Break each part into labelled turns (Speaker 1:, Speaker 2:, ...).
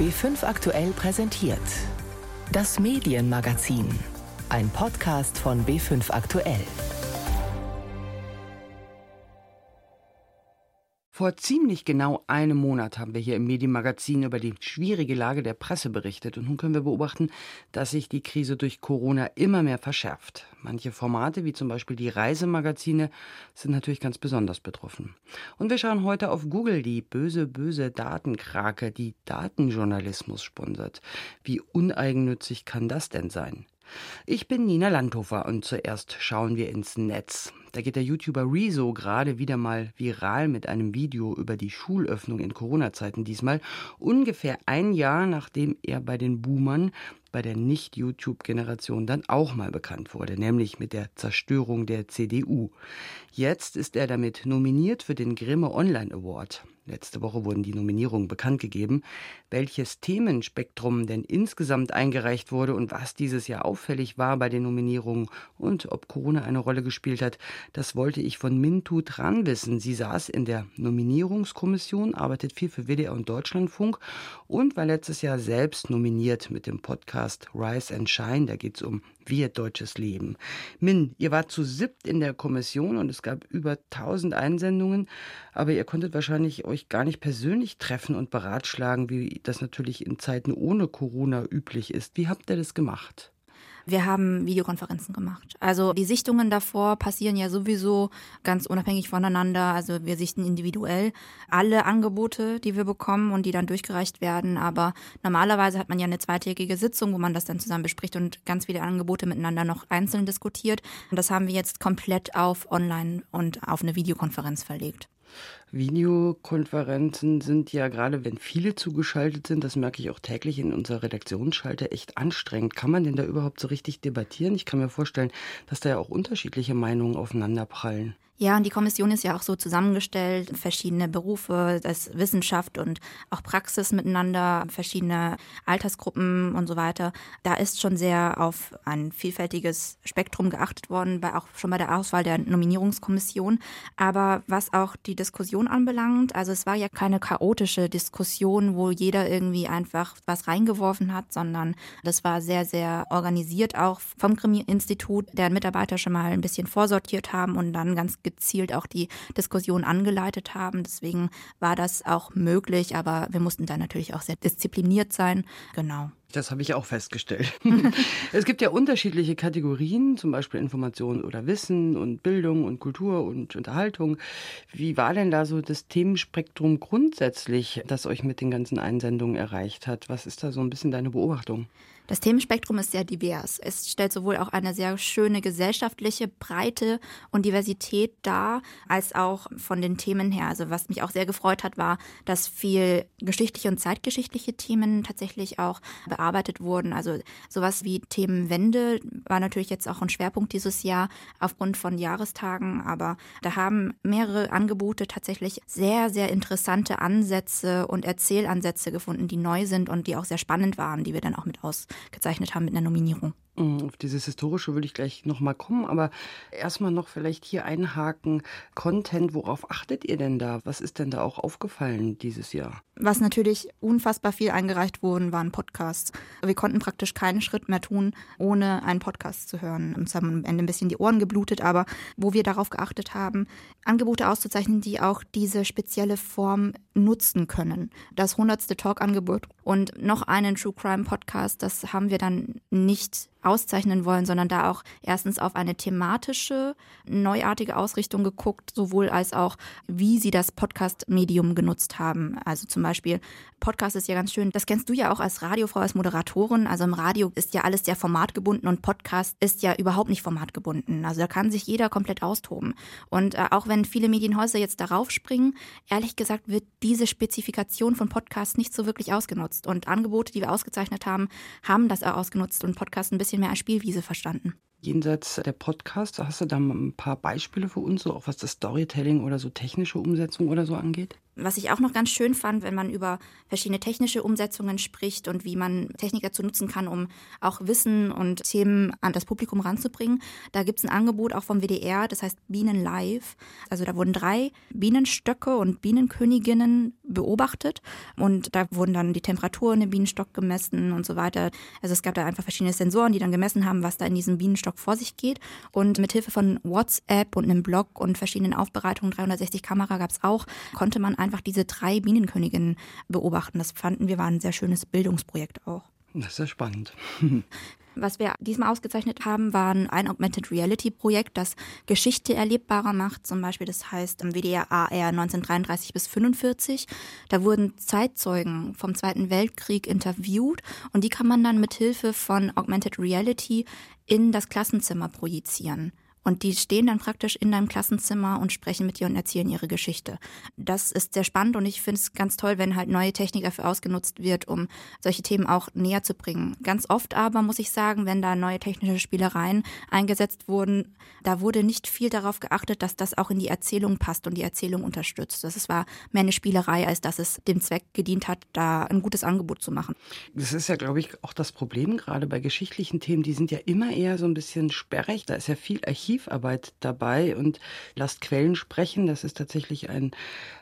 Speaker 1: B5 aktuell präsentiert. Das Medienmagazin. Ein Podcast von B5 aktuell.
Speaker 2: Vor ziemlich genau einem Monat haben wir hier im Medienmagazin über die schwierige Lage der Presse berichtet. Und nun können wir beobachten, dass sich die Krise durch Corona immer mehr verschärft. Manche Formate, wie zum Beispiel die Reisemagazine, sind natürlich ganz besonders betroffen. Und wir schauen heute auf Google, die böse, böse Datenkrake, die Datenjournalismus sponsert. Wie uneigennützig kann das denn sein? Ich bin Nina Landhofer und zuerst schauen wir ins Netz. Da geht der YouTuber Rezo gerade wieder mal viral mit einem Video über die Schulöffnung in Corona-Zeiten diesmal. Ungefähr ein Jahr nachdem er bei den Boomern bei der Nicht-YouTube-Generation dann auch mal bekannt wurde, nämlich mit der Zerstörung der CDU. Jetzt ist er damit nominiert für den Grimme Online Award. Letzte Woche wurden die Nominierungen bekannt gegeben. Welches Themenspektrum denn insgesamt eingereicht wurde und was dieses Jahr auffällig war bei den Nominierungen und ob Corona eine Rolle gespielt hat, das wollte ich von Mintu dran wissen. Sie saß in der Nominierungskommission, arbeitet viel für WDR und Deutschlandfunk und war letztes Jahr selbst nominiert mit dem Podcast Rise and Shine. Da geht es um wir deutsches Leben. Min, ihr wart zu siebt in der Kommission und es gab über 1000 Einsendungen, aber ihr konntet wahrscheinlich euch gar nicht persönlich treffen und beratschlagen, wie das natürlich in Zeiten ohne Corona üblich ist. Wie habt ihr das gemacht?
Speaker 3: Wir haben Videokonferenzen gemacht. Also die Sichtungen davor passieren ja sowieso ganz unabhängig voneinander. Also wir sichten individuell alle Angebote, die wir bekommen und die dann durchgereicht werden. Aber normalerweise hat man ja eine zweitägige Sitzung, wo man das dann zusammen bespricht und ganz viele Angebote miteinander noch einzeln diskutiert. Und das haben wir jetzt komplett auf Online und auf eine Videokonferenz verlegt.
Speaker 2: Videokonferenzen sind ja gerade, wenn viele zugeschaltet sind, das merke ich auch täglich in unserer Redaktionsschalte, echt anstrengend. Kann man denn da überhaupt so richtig debattieren? Ich kann mir vorstellen, dass da ja auch unterschiedliche Meinungen aufeinanderprallen.
Speaker 3: Ja, und die Kommission ist ja auch so zusammengestellt, verschiedene Berufe, das Wissenschaft und auch Praxis miteinander, verschiedene Altersgruppen und so weiter. Da ist schon sehr auf ein vielfältiges Spektrum geachtet worden, bei, auch schon bei der Auswahl der Nominierungskommission. Aber was auch die Diskussion anbelangt, also es war ja keine chaotische Diskussion, wo jeder irgendwie einfach was reingeworfen hat, sondern das war sehr, sehr organisiert auch vom Krimi-Institut, deren Mitarbeiter schon mal ein bisschen vorsortiert haben und dann ganz gezielt auch die Diskussion angeleitet haben. Deswegen war das auch möglich, aber wir mussten da natürlich auch sehr diszipliniert sein. Genau.
Speaker 2: Das habe ich auch festgestellt. es gibt ja unterschiedliche Kategorien, zum Beispiel Information oder Wissen und Bildung und Kultur und Unterhaltung. Wie war denn da so das Themenspektrum grundsätzlich, das euch mit den ganzen Einsendungen erreicht hat? Was ist da so ein bisschen deine Beobachtung?
Speaker 3: Das Themenspektrum ist sehr divers. Es stellt sowohl auch eine sehr schöne gesellschaftliche Breite und Diversität dar, als auch von den Themen her. Also was mich auch sehr gefreut hat, war, dass viel geschichtliche und zeitgeschichtliche Themen tatsächlich auch bearbeitet wurden. Also sowas wie Themenwende war natürlich jetzt auch ein Schwerpunkt dieses Jahr aufgrund von Jahrestagen, aber da haben mehrere Angebote tatsächlich sehr, sehr interessante Ansätze und Erzählansätze gefunden, die neu sind und die auch sehr spannend waren, die wir dann auch mit aus gezeichnet haben mit einer Nominierung.
Speaker 2: Mm, auf dieses Historische würde ich gleich nochmal kommen, aber erstmal noch vielleicht hier einhaken. Content, worauf achtet ihr denn da? Was ist denn da auch aufgefallen dieses Jahr?
Speaker 3: Was natürlich unfassbar viel eingereicht wurden, waren Podcasts. Wir konnten praktisch keinen Schritt mehr tun, ohne einen Podcast zu hören. Uns haben am Ende ein bisschen die Ohren geblutet, aber wo wir darauf geachtet haben, Angebote auszuzeichnen, die auch diese spezielle Form nutzen können. Das hundertste Talk-Angebot und noch einen True Crime Podcast, das haben wir dann nicht auszeichnen wollen, sondern da auch erstens auf eine thematische, neuartige Ausrichtung geguckt, sowohl als auch, wie sie das Podcast-Medium genutzt haben. Also zum Beispiel, Podcast ist ja ganz schön, das kennst du ja auch als Radiofrau, als Moderatorin. Also im Radio ist ja alles sehr formatgebunden und Podcast ist ja überhaupt nicht formatgebunden. Also da kann sich jeder komplett austoben. Und äh, auch wenn viele Medienhäuser jetzt darauf springen, ehrlich gesagt wird diese Spezifikation von Podcasts nicht so wirklich ausgenutzt. Und Angebote, die wir ausgezeichnet haben, haben das auch ausgenutzt und Podcast ein bisschen bisschen mehr als Spielwiese verstanden.
Speaker 2: Jenseits der Podcasts, hast du da ein paar Beispiele für uns, so auch was das Storytelling oder so technische Umsetzung oder so angeht?
Speaker 3: Was ich auch noch ganz schön fand, wenn man über verschiedene technische Umsetzungen spricht und wie man Technik dazu nutzen kann, um auch Wissen und Themen an das Publikum ranzubringen. Da gibt es ein Angebot auch vom WDR, das heißt Bienen Live. Also da wurden drei Bienenstöcke und Bienenköniginnen beobachtet und da wurden dann die Temperaturen im Bienenstock gemessen und so weiter. Also es gab da einfach verschiedene Sensoren, die dann gemessen haben, was da in diesem Bienenstock vor sich geht. Und mit Hilfe von WhatsApp und einem Blog und verschiedenen Aufbereitungen, 360 Kamera gab es auch, konnte man einfach diese drei Bienenköniginnen beobachten beobachten. Das fanden wir war ein sehr schönes Bildungsprojekt auch.
Speaker 2: Das ist ja spannend.
Speaker 3: Was wir diesmal ausgezeichnet haben, war ein Augmented Reality Projekt, das Geschichte erlebbarer macht. Zum Beispiel, das heißt im WDR AR 1933 bis 45. Da wurden Zeitzeugen vom Zweiten Weltkrieg interviewt und die kann man dann mit Hilfe von Augmented Reality in das Klassenzimmer projizieren. Und die stehen dann praktisch in deinem Klassenzimmer und sprechen mit dir und erzählen ihre Geschichte. Das ist sehr spannend und ich finde es ganz toll, wenn halt neue Technik dafür ausgenutzt wird, um solche Themen auch näher zu bringen. Ganz oft aber muss ich sagen, wenn da neue technische Spielereien eingesetzt wurden, da wurde nicht viel darauf geachtet, dass das auch in die Erzählung passt und die Erzählung unterstützt. Das war mehr eine Spielerei, als dass es dem Zweck gedient hat, da ein gutes Angebot zu machen.
Speaker 2: Das ist ja, glaube ich, auch das Problem gerade bei geschichtlichen Themen. Die sind ja immer eher so ein bisschen sperrig. Da ist ja viel Archiv Archivarbeit dabei und lasst Quellen sprechen. Das ist tatsächlich ein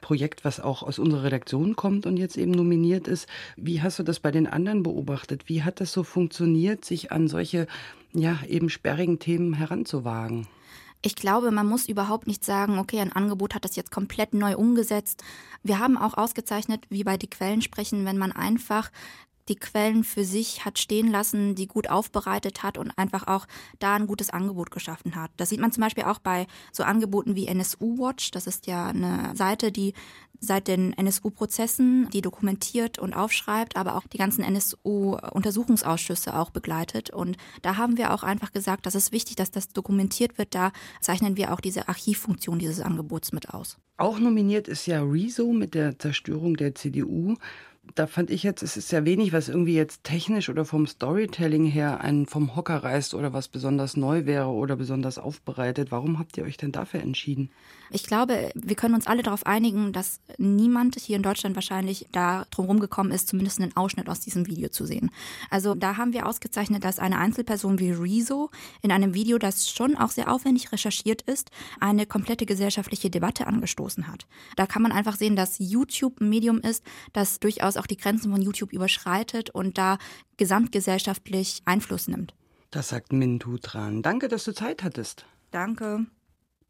Speaker 2: Projekt, was auch aus unserer Redaktion kommt und jetzt eben nominiert ist. Wie hast du das bei den anderen beobachtet? Wie hat das so funktioniert, sich an solche, ja, eben sperrigen Themen heranzuwagen?
Speaker 3: Ich glaube, man muss überhaupt nicht sagen, okay, ein Angebot hat das jetzt komplett neu umgesetzt. Wir haben auch ausgezeichnet, wie bei die Quellen sprechen, wenn man einfach die Quellen für sich hat stehen lassen, die gut aufbereitet hat und einfach auch da ein gutes Angebot geschaffen hat. Das sieht man zum Beispiel auch bei so Angeboten wie NSU Watch. Das ist ja eine Seite, die seit den NSU-Prozessen, die dokumentiert und aufschreibt, aber auch die ganzen NSU-Untersuchungsausschüsse auch begleitet. Und da haben wir auch einfach gesagt, das ist wichtig, dass das dokumentiert wird. Da zeichnen wir auch diese Archivfunktion dieses Angebots mit aus.
Speaker 2: Auch nominiert ist ja Rezo mit der Zerstörung der CDU da fand ich jetzt, es ist ja wenig, was irgendwie jetzt technisch oder vom Storytelling her einen vom Hocker reißt oder was besonders neu wäre oder besonders aufbereitet. Warum habt ihr euch denn dafür entschieden?
Speaker 3: Ich glaube, wir können uns alle darauf einigen, dass niemand hier in Deutschland wahrscheinlich da drum gekommen ist, zumindest einen Ausschnitt aus diesem Video zu sehen. Also da haben wir ausgezeichnet, dass eine Einzelperson wie Rezo in einem Video, das schon auch sehr aufwendig recherchiert ist, eine komplette gesellschaftliche Debatte angestoßen hat. Da kann man einfach sehen, dass YouTube ein Medium ist, das durchaus auch die Grenzen von YouTube überschreitet und da gesamtgesellschaftlich Einfluss nimmt.
Speaker 2: Das sagt Mintu dran. Danke, dass du Zeit hattest.
Speaker 3: Danke.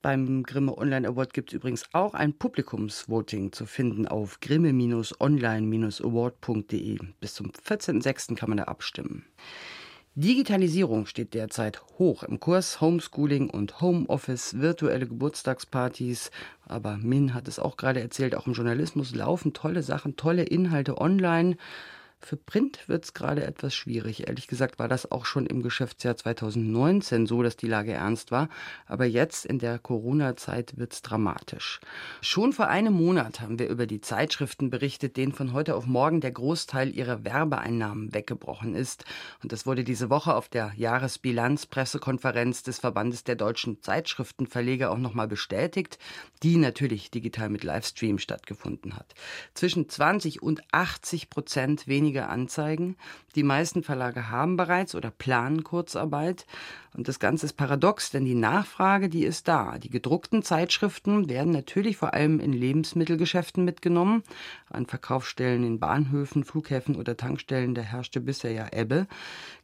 Speaker 2: Beim Grimme Online Award gibt es übrigens auch ein Publikumsvoting zu finden auf grimme-online-award.de. Bis zum 14.06. kann man da abstimmen. Digitalisierung steht derzeit hoch im Kurs Homeschooling und Homeoffice, virtuelle Geburtstagspartys. Aber Min hat es auch gerade erzählt, auch im Journalismus laufen tolle Sachen, tolle Inhalte online. Für Print wird es gerade etwas schwierig. Ehrlich gesagt war das auch schon im Geschäftsjahr 2019 so, dass die Lage ernst war. Aber jetzt in der Corona-Zeit wird es dramatisch. Schon vor einem Monat haben wir über die Zeitschriften berichtet, denen von heute auf morgen der Großteil ihrer Werbeeinnahmen weggebrochen ist. Und das wurde diese Woche auf der Jahresbilanzpressekonferenz des Verbandes der deutschen Zeitschriftenverleger auch nochmal bestätigt, die natürlich digital mit Livestream stattgefunden hat. Zwischen 20 und 80 Prozent weniger weniger Anzeigen. Die meisten Verlage haben bereits oder planen Kurzarbeit. Und das Ganze ist paradox, denn die Nachfrage, die ist da. Die gedruckten Zeitschriften werden natürlich vor allem in Lebensmittelgeschäften mitgenommen. An Verkaufsstellen in Bahnhöfen, Flughäfen oder Tankstellen, da herrschte bisher ja Ebbe.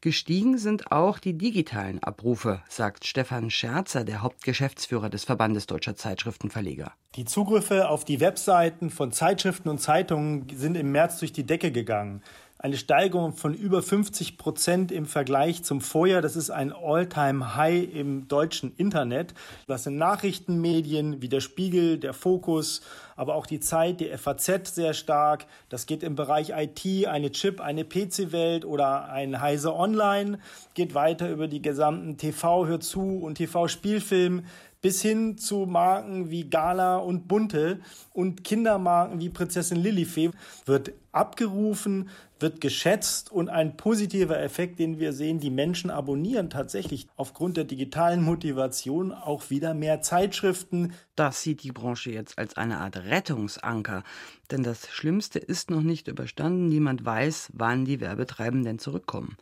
Speaker 2: Gestiegen sind auch die digitalen Abrufe, sagt Stefan Scherzer, der Hauptgeschäftsführer des Verbandes Deutscher Zeitschriftenverleger.
Speaker 4: Die Zugriffe auf die Webseiten von Zeitschriften und Zeitungen sind im März durch die Decke gegangen eine Steigerung von über 50 Prozent im Vergleich zum Vorjahr. Das ist ein All-Time-High im deutschen Internet. Das sind Nachrichtenmedien wie der Spiegel, der Fokus, aber auch die Zeit, die FAZ sehr stark. Das geht im Bereich IT, eine Chip, eine PC-Welt oder ein Heise Online. Geht weiter über die gesamten TV, Hör zu und TV-Spielfilm bis hin zu Marken wie Gala und Bunte und Kindermarken wie Prinzessin Lilifee wird abgerufen, wird geschätzt und ein positiver Effekt, den wir sehen, die Menschen abonnieren tatsächlich aufgrund der digitalen Motivation auch wieder mehr Zeitschriften.
Speaker 2: Das sieht die Branche jetzt als eine Art Rettungsanker. Denn das Schlimmste ist noch nicht überstanden. Niemand weiß, wann die Werbetreibenden zurückkommen.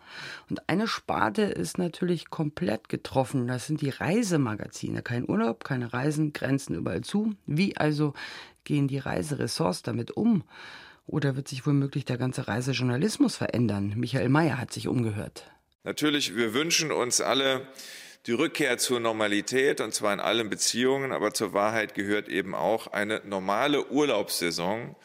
Speaker 2: Und eine Sparte ist natürlich komplett getroffen. Das sind die Reisemagazine. Kein Urlaub, keine Reisen, Grenzen überall zu. Wie also gehen die Reiseressorts damit um? Oder wird sich womöglich der ganze Reisejournalismus verändern? Michael Mayer hat sich umgehört.
Speaker 5: Natürlich, wir wünschen uns alle die Rückkehr zur Normalität, und zwar in allen Beziehungen, aber zur Wahrheit gehört eben auch, eine normale Urlaubssaison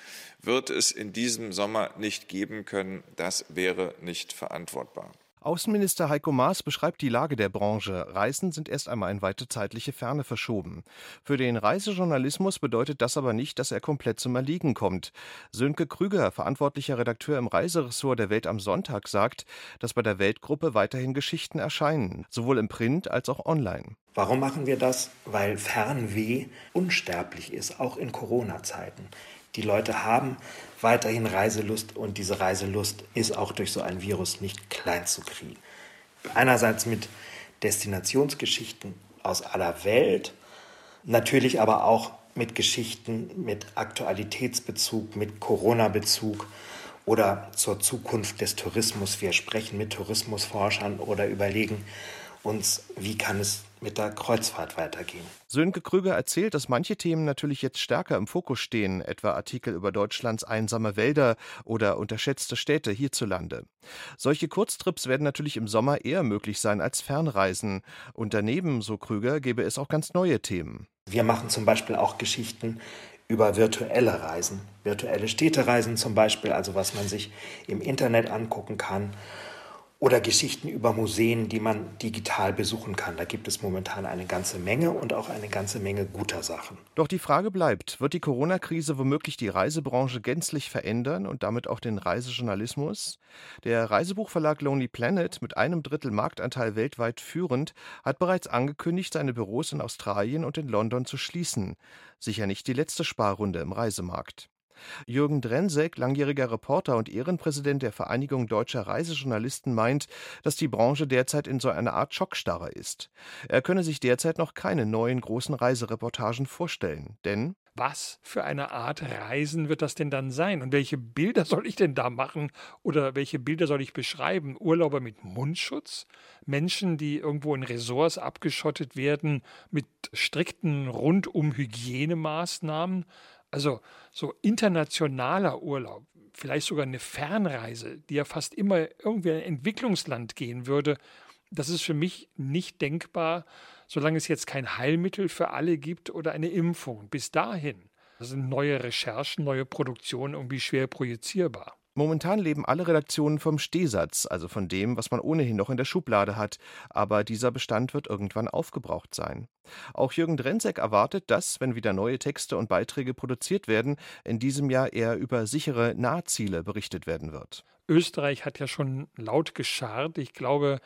Speaker 5: wird es in diesem Sommer nicht geben können. Das wäre nicht verantwortbar.
Speaker 6: Außenminister Heiko Maas beschreibt die Lage der Branche. Reisen sind erst einmal in weite zeitliche Ferne verschoben. Für den Reisejournalismus bedeutet das aber nicht, dass er komplett zum Erliegen kommt. Sönke Krüger, verantwortlicher Redakteur im Reiseressort der Welt am Sonntag, sagt, dass bei der Weltgruppe weiterhin Geschichten erscheinen, sowohl im Print als auch online.
Speaker 7: Warum machen wir das? Weil Fernweh unsterblich ist, auch in Corona-Zeiten. Die Leute haben weiterhin Reiselust und diese Reiselust ist auch durch so ein Virus nicht klein zu kriegen. Einerseits mit Destinationsgeschichten aus aller Welt, natürlich aber auch mit Geschichten mit Aktualitätsbezug, mit Corona-Bezug oder zur Zukunft des Tourismus. Wir sprechen mit Tourismusforschern oder überlegen uns, wie kann es mit der Kreuzfahrt weitergehen.
Speaker 6: Sönke Krüger erzählt, dass manche Themen natürlich jetzt stärker im Fokus stehen, etwa Artikel über Deutschlands einsame Wälder oder unterschätzte Städte hierzulande. Solche Kurztrips werden natürlich im Sommer eher möglich sein als Fernreisen. Und daneben, so Krüger, gäbe es auch ganz neue Themen.
Speaker 7: Wir machen zum Beispiel auch Geschichten über virtuelle Reisen, virtuelle Städtereisen zum Beispiel, also was man sich im Internet angucken kann oder Geschichten über Museen, die man digital besuchen kann. Da gibt es momentan eine ganze Menge und auch eine ganze Menge guter Sachen.
Speaker 6: Doch die Frage bleibt, wird die Corona-Krise womöglich die Reisebranche gänzlich verändern und damit auch den Reisejournalismus? Der Reisebuchverlag Lonely Planet, mit einem Drittel Marktanteil weltweit führend, hat bereits angekündigt, seine Büros in Australien und in London zu schließen. Sicher nicht die letzte Sparrunde im Reisemarkt. Jürgen Drensek, langjähriger Reporter und Ehrenpräsident der Vereinigung deutscher Reisejournalisten, meint, dass die Branche derzeit in so einer Art Schockstarre ist. Er könne sich derzeit noch keine neuen großen Reisereportagen vorstellen, denn
Speaker 8: was für eine Art Reisen wird das denn dann sein? Und welche Bilder soll ich denn da machen? Oder welche Bilder soll ich beschreiben? Urlauber mit Mundschutz? Menschen, die irgendwo in Ressorts abgeschottet werden mit strikten rundum Hygienemaßnahmen? Also so internationaler Urlaub, vielleicht sogar eine Fernreise, die ja fast immer irgendwie in ein Entwicklungsland gehen würde, das ist für mich nicht denkbar, solange es jetzt kein Heilmittel für alle gibt oder eine Impfung. Bis dahin sind neue Recherchen, neue Produktionen irgendwie schwer projizierbar.
Speaker 6: Momentan leben alle Redaktionen vom Stehsatz, also von dem, was man ohnehin noch in der Schublade hat, aber dieser Bestand wird irgendwann aufgebraucht sein. Auch Jürgen Drenzek erwartet, dass, wenn wieder neue Texte und Beiträge produziert werden, in diesem Jahr eher über sichere Nahziele berichtet werden wird.
Speaker 8: Österreich hat ja schon laut gescharrt. Ich glaube,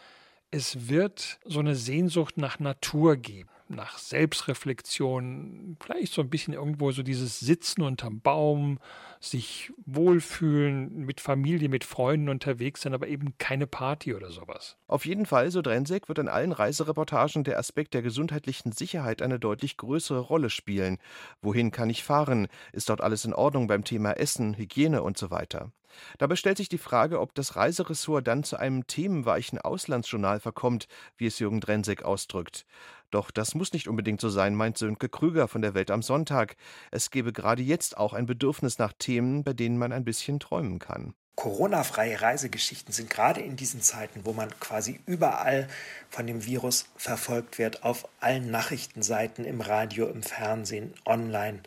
Speaker 8: es wird so eine Sehnsucht nach Natur geben nach Selbstreflexion, vielleicht so ein bisschen irgendwo so dieses Sitzen unterm Baum, sich wohlfühlen, mit Familie, mit Freunden unterwegs sein, aber eben keine Party oder sowas.
Speaker 6: Auf jeden Fall, so Drensek, wird in allen Reisereportagen der Aspekt der gesundheitlichen Sicherheit eine deutlich größere Rolle spielen. Wohin kann ich fahren? Ist dort alles in Ordnung beim Thema Essen, Hygiene und so weiter? Dabei stellt sich die Frage, ob das Reiseressort dann zu einem themenweichen Auslandsjournal verkommt, wie es Jürgen Drensek ausdrückt. Doch das muss nicht unbedingt so sein, meint Sönke Krüger von der Welt am Sonntag. Es gebe gerade jetzt auch ein Bedürfnis nach Themen, bei denen man ein bisschen träumen kann.
Speaker 7: Corona-freie Reisegeschichten sind gerade in diesen Zeiten, wo man quasi überall von dem Virus verfolgt wird, auf allen Nachrichtenseiten, im Radio, im Fernsehen, online.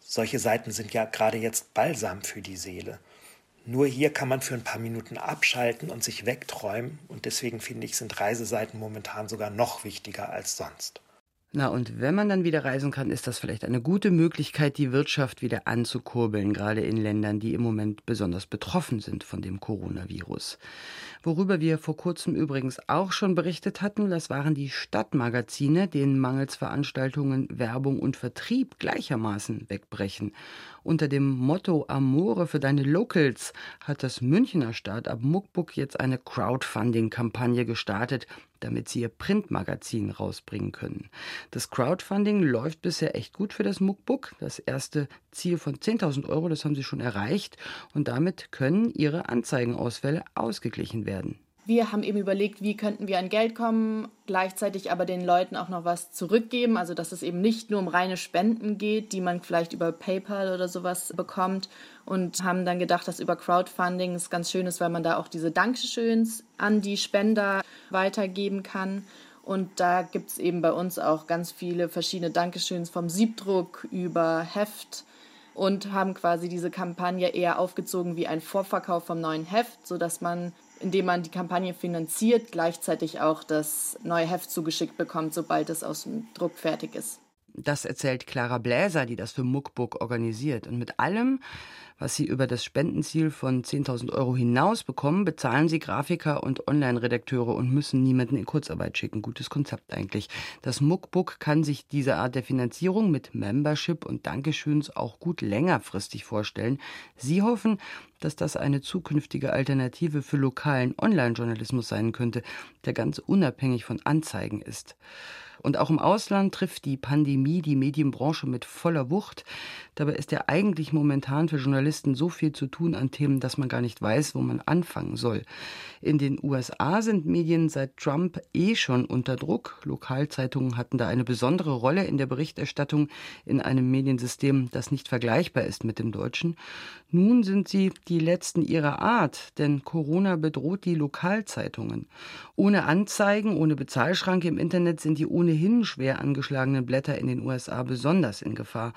Speaker 7: Solche Seiten sind ja gerade jetzt Balsam für die Seele. Nur hier kann man für ein paar Minuten abschalten und sich wegträumen. Und deswegen finde ich, sind Reiseseiten momentan sogar noch wichtiger als sonst.
Speaker 2: Na, und wenn man dann wieder reisen kann, ist das vielleicht eine gute Möglichkeit, die Wirtschaft wieder anzukurbeln, gerade in Ländern, die im Moment besonders betroffen sind von dem Coronavirus. Worüber wir vor kurzem übrigens auch schon berichtet hatten, das waren die Stadtmagazine, denen mangels Veranstaltungen Werbung und Vertrieb gleichermaßen wegbrechen. Unter dem Motto Amore für deine Locals hat das Münchner Start-up Muckbook jetzt eine Crowdfunding-Kampagne gestartet, damit sie ihr Printmagazin rausbringen können. Das Crowdfunding läuft bisher echt gut für das Muckbook. Das erste Ziel von 10.000 Euro, das haben sie schon erreicht und damit können ihre Anzeigenausfälle ausgeglichen werden.
Speaker 9: Wir haben eben überlegt, wie könnten wir an Geld kommen, gleichzeitig aber den Leuten auch noch was zurückgeben, also dass es eben nicht nur um reine Spenden geht, die man vielleicht über PayPal oder sowas bekommt und haben dann gedacht, dass über Crowdfunding es ganz schön ist, weil man da auch diese Dankeschöns an die Spender weitergeben kann. Und da gibt es eben bei uns auch ganz viele verschiedene Dankeschöns vom Siebdruck über Heft und haben quasi diese Kampagne eher aufgezogen wie ein Vorverkauf vom neuen Heft, sodass man indem man die Kampagne finanziert, gleichzeitig auch das neue Heft zugeschickt bekommt, sobald es aus dem Druck fertig ist.
Speaker 2: Das erzählt Clara Bläser, die das für Muckbook organisiert. Und mit allem, was sie über das Spendenziel von 10.000 Euro hinaus bekommen, bezahlen sie Grafiker und Online-Redakteure und müssen niemanden in Kurzarbeit schicken. Gutes Konzept eigentlich. Das Muckbook kann sich diese Art der Finanzierung mit Membership und Dankeschöns auch gut längerfristig vorstellen. Sie hoffen, dass das eine zukünftige Alternative für lokalen Online-Journalismus sein könnte, der ganz unabhängig von Anzeigen ist. Und auch im Ausland trifft die Pandemie die Medienbranche mit voller Wucht. Dabei ist ja eigentlich momentan für Journalisten so viel zu tun an Themen, dass man gar nicht weiß, wo man anfangen soll. In den USA sind Medien seit Trump eh schon unter Druck. Lokalzeitungen hatten da eine besondere Rolle in der Berichterstattung in einem Mediensystem, das nicht vergleichbar ist mit dem deutschen. Nun sind sie die letzten ihrer Art, denn Corona bedroht die Lokalzeitungen. Ohne Anzeigen, ohne Bezahlschranke im Internet sind die ohnehin schwer angeschlagenen Blätter in den USA besonders in Gefahr.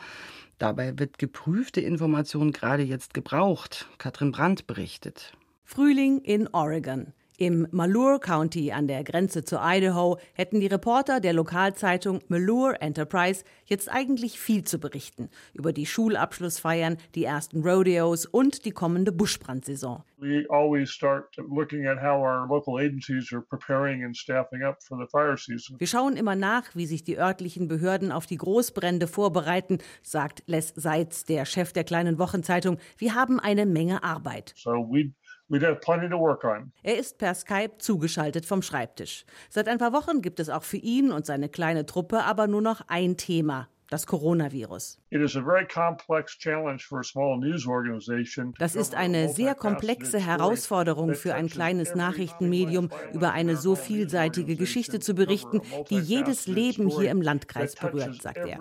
Speaker 2: Dabei wird geprüfte Information gerade jetzt gebraucht. Katrin Brandt berichtet.
Speaker 10: Frühling in Oregon. Im Malheur County an der Grenze zu Idaho hätten die Reporter der Lokalzeitung Malheur Enterprise jetzt eigentlich viel zu berichten über die Schulabschlussfeiern, die ersten Rodeos und die kommende Buschbrandsaison. Wir schauen immer nach, wie sich die örtlichen Behörden auf die Großbrände vorbereiten, sagt Les Seitz, der Chef der kleinen Wochenzeitung. Wir haben eine Menge Arbeit. So er ist per Skype zugeschaltet vom Schreibtisch. Seit ein paar Wochen gibt es auch für ihn und seine kleine Truppe aber nur noch ein Thema, das Coronavirus. Das ist eine sehr komplexe Herausforderung für ein kleines Nachrichtenmedium, über eine so vielseitige Geschichte zu berichten, die jedes Leben hier im Landkreis berührt, sagt er.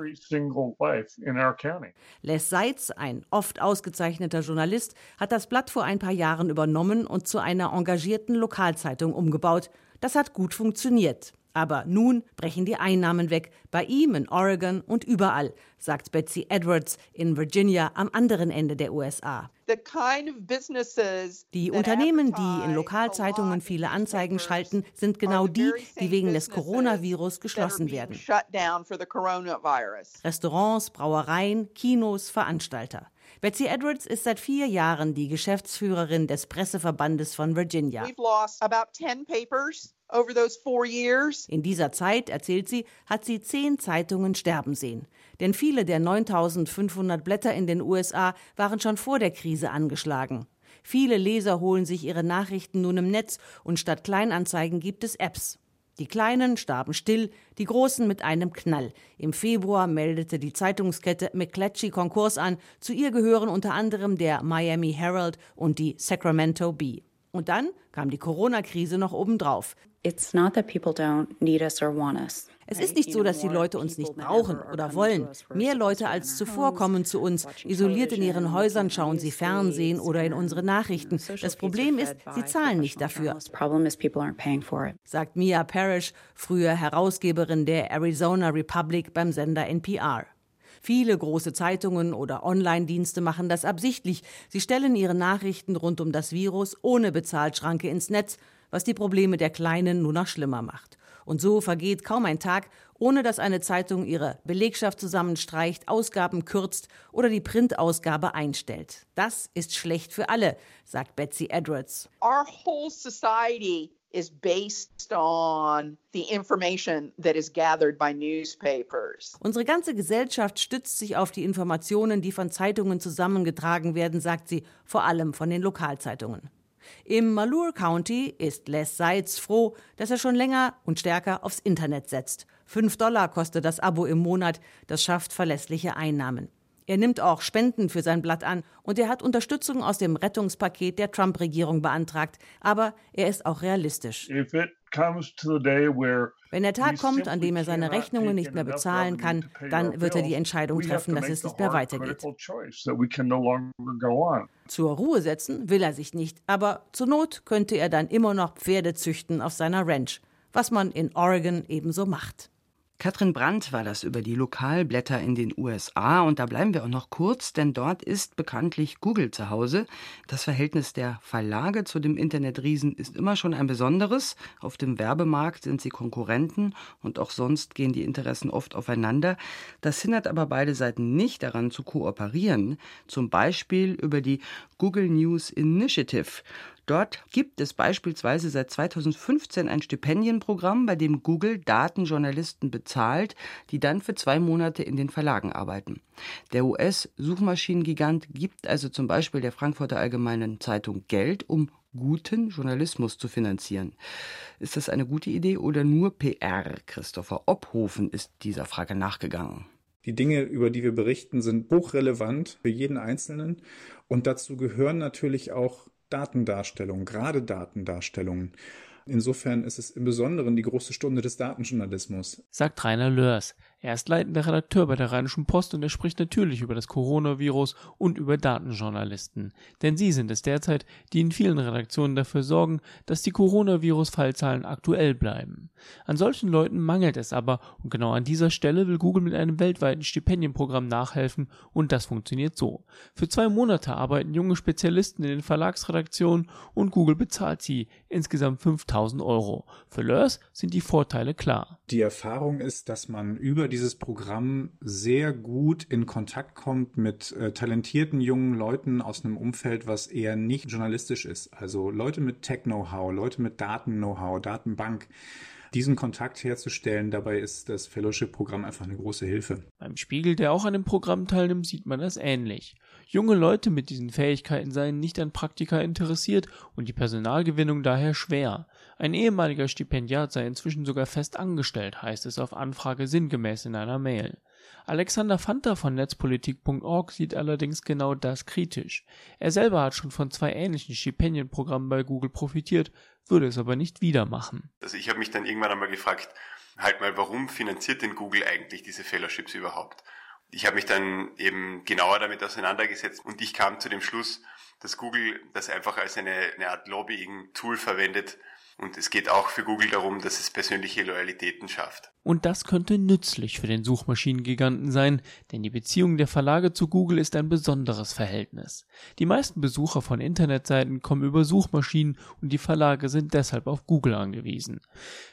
Speaker 10: Les Seitz, ein oft ausgezeichneter Journalist, hat das Blatt vor ein paar Jahren übernommen und zu einer engagierten Lokalzeitung umgebaut. Das hat gut funktioniert. Aber nun brechen die Einnahmen weg, bei ihm in Oregon und überall, sagt Betsy Edwards in Virginia am anderen Ende der USA. Die Unternehmen, die in Lokalzeitungen viele Anzeigen schalten, sind genau die, die wegen des Coronavirus geschlossen werden. Restaurants, Brauereien, Kinos, Veranstalter. Betsy Edwards ist seit vier Jahren die Geschäftsführerin des Presseverbandes von Virginia. In dieser Zeit, erzählt sie, hat sie zehn Zeitungen sterben sehen. Denn viele der 9500 Blätter in den USA waren schon vor der Krise angeschlagen. Viele Leser holen sich ihre Nachrichten nun im Netz und statt Kleinanzeigen gibt es Apps. Die Kleinen starben still, die Großen mit einem Knall. Im Februar meldete die Zeitungskette McClatchy Konkurs an. Zu ihr gehören unter anderem der Miami Herald und die Sacramento Bee. Und dann kam die Corona-Krise noch obendrauf. Es ist nicht so, dass die Leute uns nicht brauchen oder wollen. Mehr Leute als zuvor kommen zu uns. Isoliert in ihren Häusern schauen sie Fernsehen oder in unsere Nachrichten. Das Problem ist, sie zahlen nicht dafür. Sagt Mia Parrish, früher Herausgeberin der Arizona Republic beim Sender NPR. Viele große Zeitungen oder Online-Dienste machen das absichtlich. Sie stellen ihre Nachrichten rund um das Virus ohne Bezahlschranke ins Netz, was die Probleme der Kleinen nur noch schlimmer macht. Und so vergeht kaum ein Tag, ohne dass eine Zeitung ihre Belegschaft zusammenstreicht, Ausgaben kürzt oder die Printausgabe einstellt. Das ist schlecht für alle, sagt Betsy Edwards.
Speaker 11: Our whole society is based on the information that is gathered by newspapers.
Speaker 10: Unsere ganze Gesellschaft stützt sich auf die Informationen, die von Zeitungen zusammengetragen werden, sagt sie, vor allem von den Lokalzeitungen. Im Malheur County ist Les Seitz froh, dass er schon länger und stärker aufs Internet setzt. Fünf Dollar kostet das Abo im Monat, das schafft verlässliche Einnahmen. Er nimmt auch Spenden für sein Blatt an und er hat Unterstützung aus dem Rettungspaket der Trump-Regierung beantragt. Aber er ist auch realistisch. Wenn der Tag kommt, an dem er seine Rechnungen nicht mehr bezahlen kann, dann wird er die Entscheidung treffen, dass es nicht mehr weitergeht. Zur Ruhe setzen will er sich nicht, aber zur Not könnte er dann immer noch Pferde züchten auf seiner Ranch, was man in Oregon ebenso macht.
Speaker 2: Katrin Brandt war das über die Lokalblätter in den USA und da bleiben wir auch noch kurz, denn dort ist bekanntlich Google zu Hause. Das Verhältnis der Verlage zu dem Internetriesen ist immer schon ein besonderes. Auf dem Werbemarkt sind sie Konkurrenten und auch sonst gehen die Interessen oft aufeinander. Das hindert aber beide Seiten nicht daran zu kooperieren, zum Beispiel über die Google News Initiative. Dort gibt es beispielsweise seit 2015 ein Stipendienprogramm, bei dem Google Datenjournalisten bezahlt, die dann für zwei Monate in den Verlagen arbeiten. Der US-Suchmaschinengigant gibt also zum Beispiel der Frankfurter Allgemeinen Zeitung Geld, um guten Journalismus zu finanzieren. Ist das eine gute Idee oder nur PR? Christopher Obhofen ist dieser Frage nachgegangen.
Speaker 12: Die Dinge, über die wir berichten, sind hochrelevant für jeden Einzelnen. Und dazu gehören natürlich auch Datendarstellungen, gerade Datendarstellungen. Insofern ist es im Besonderen die große Stunde des Datenjournalismus.
Speaker 13: Sagt Rainer Lörs. Er ist leitender Redakteur bei der Rheinischen Post und er spricht natürlich über das Coronavirus und über Datenjournalisten. Denn sie sind es derzeit, die in vielen Redaktionen dafür sorgen, dass die Coronavirus-Fallzahlen aktuell bleiben. An solchen Leuten mangelt es aber und genau an dieser Stelle will Google mit einem weltweiten Stipendienprogramm nachhelfen und das funktioniert so. Für zwei Monate arbeiten junge Spezialisten in den Verlagsredaktionen und Google bezahlt sie insgesamt 5000 Euro. Für Lörs sind die Vorteile klar.
Speaker 12: Die Erfahrung ist, dass man über dieses Programm sehr gut in Kontakt kommt mit äh, talentierten jungen Leuten aus einem Umfeld, was eher nicht journalistisch ist. Also Leute mit Tech-Know-how, Leute mit Daten-Know-how, Datenbank diesen Kontakt herzustellen. Dabei ist das Fellowship-Programm einfach eine große Hilfe.
Speaker 13: Beim Spiegel, der auch an dem Programm teilnimmt, sieht man das ähnlich. Junge Leute mit diesen Fähigkeiten seien nicht an Praktika interessiert und die Personalgewinnung daher schwer. Ein ehemaliger Stipendiat sei inzwischen sogar fest angestellt, heißt es auf Anfrage sinngemäß in einer Mail. Alexander Fanta von netzpolitik.org sieht allerdings genau das kritisch. Er selber hat schon von zwei ähnlichen Stipendienprogrammen bei Google profitiert, würde es aber nicht wieder machen.
Speaker 14: Also ich habe mich dann irgendwann einmal gefragt, halt mal, warum finanziert denn Google eigentlich diese Fellowships überhaupt? Ich habe mich dann eben genauer damit auseinandergesetzt und ich kam zu dem Schluss, dass Google das einfach als eine, eine Art Lobbying-Tool verwendet, und es geht auch für Google darum, dass es persönliche Loyalitäten schafft.
Speaker 13: Und das könnte nützlich für den Suchmaschinengiganten sein, denn die Beziehung der Verlage zu Google ist ein besonderes Verhältnis. Die meisten Besucher von Internetseiten kommen über Suchmaschinen und die Verlage sind deshalb auf Google angewiesen.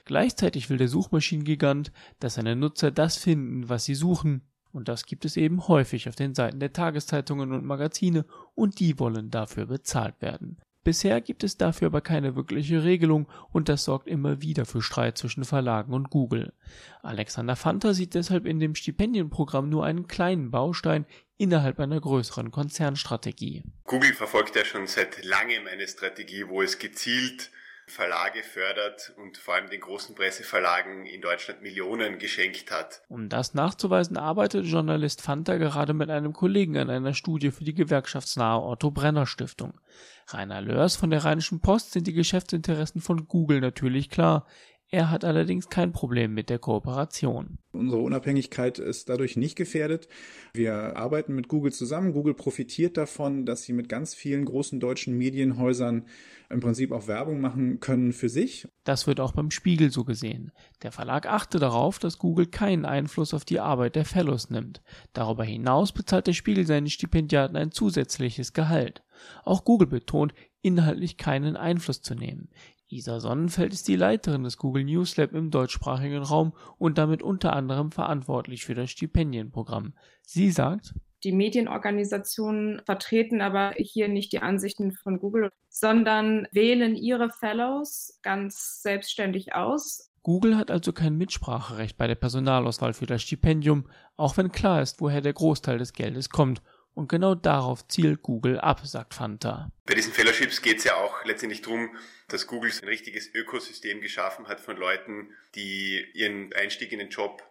Speaker 13: Gleichzeitig will der Suchmaschinengigant, dass seine Nutzer das finden, was sie suchen, und das gibt es eben häufig auf den Seiten der Tageszeitungen und Magazine, und die wollen dafür bezahlt werden. Bisher gibt es dafür aber keine wirkliche Regelung und das sorgt immer wieder für Streit zwischen Verlagen und Google. Alexander Fanta sieht deshalb in dem Stipendienprogramm nur einen kleinen Baustein innerhalb einer größeren Konzernstrategie.
Speaker 14: Google verfolgt ja schon seit langem eine Strategie, wo es gezielt Verlage fördert und vor allem den großen Presseverlagen in Deutschland Millionen geschenkt hat.
Speaker 13: Um das nachzuweisen, arbeitet Journalist Fanta gerade mit einem Kollegen an einer Studie für die gewerkschaftsnahe Otto Brenner Stiftung. Rainer Lörs von der Rheinischen Post sind die Geschäftsinteressen von Google natürlich klar. Er hat allerdings kein Problem mit der Kooperation.
Speaker 12: Unsere Unabhängigkeit ist dadurch nicht gefährdet. Wir arbeiten mit Google zusammen. Google profitiert davon, dass sie mit ganz vielen großen deutschen Medienhäusern im Prinzip auch Werbung machen können für sich.
Speaker 13: Das wird auch beim Spiegel so gesehen. Der Verlag achte darauf, dass Google keinen Einfluss auf die Arbeit der Fellows nimmt. Darüber hinaus bezahlt der Spiegel seinen Stipendiaten ein zusätzliches Gehalt. Auch Google betont, inhaltlich keinen Einfluss zu nehmen. Isa Sonnenfeld ist die Leiterin des Google News Lab im deutschsprachigen Raum und damit unter anderem verantwortlich für das Stipendienprogramm. Sie sagt,
Speaker 15: die Medienorganisationen vertreten aber hier nicht die Ansichten von Google, sondern wählen ihre Fellows ganz selbstständig aus.
Speaker 13: Google hat also kein Mitspracherecht bei der Personalauswahl für das Stipendium, auch wenn klar ist, woher der Großteil des Geldes kommt und genau darauf zielt Google ab, sagt Fanta.
Speaker 14: Bei diesen Fellowships geht es ja auch letztendlich darum, dass Google ein richtiges Ökosystem geschaffen hat von Leuten, die ihren Einstieg in den Job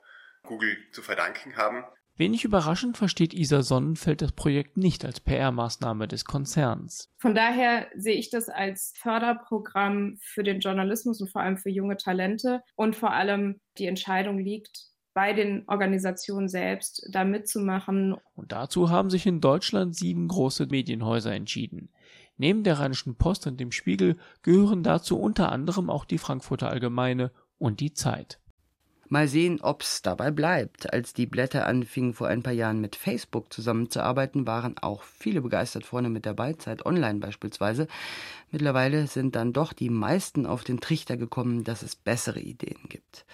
Speaker 14: Google zu verdanken haben.
Speaker 13: Wenig überraschend versteht Isa Sonnenfeld das Projekt nicht als PR-Maßnahme des Konzerns.
Speaker 15: Von daher sehe ich das als Förderprogramm für den Journalismus und vor allem für junge Talente und vor allem die Entscheidung liegt bei den Organisationen selbst da mitzumachen.
Speaker 13: Und dazu haben sich in Deutschland sieben große Medienhäuser entschieden. Neben der Rheinischen Post und dem Spiegel gehören dazu unter anderem auch die Frankfurter Allgemeine und die Zeit.
Speaker 2: Mal sehen, ob's dabei bleibt. Als die Blätter anfingen, vor ein paar Jahren mit Facebook zusammenzuarbeiten, waren auch viele begeistert vorne mit dabei, Zeit Online beispielsweise. Mittlerweile sind dann doch die meisten auf den Trichter gekommen, dass es bessere Ideen gibt.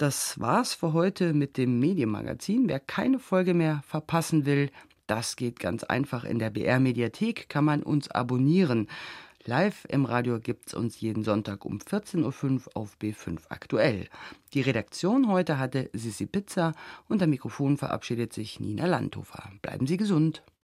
Speaker 2: Das war's für heute mit dem Medienmagazin. Wer keine Folge mehr verpassen will, das geht ganz einfach. In der BR Mediathek kann man uns abonnieren. Live im Radio gibt's uns jeden Sonntag um 14.05 Uhr auf B5 aktuell. Die Redaktion heute hatte Sissi Pizza und am Mikrofon verabschiedet sich Nina Landhofer. Bleiben Sie gesund.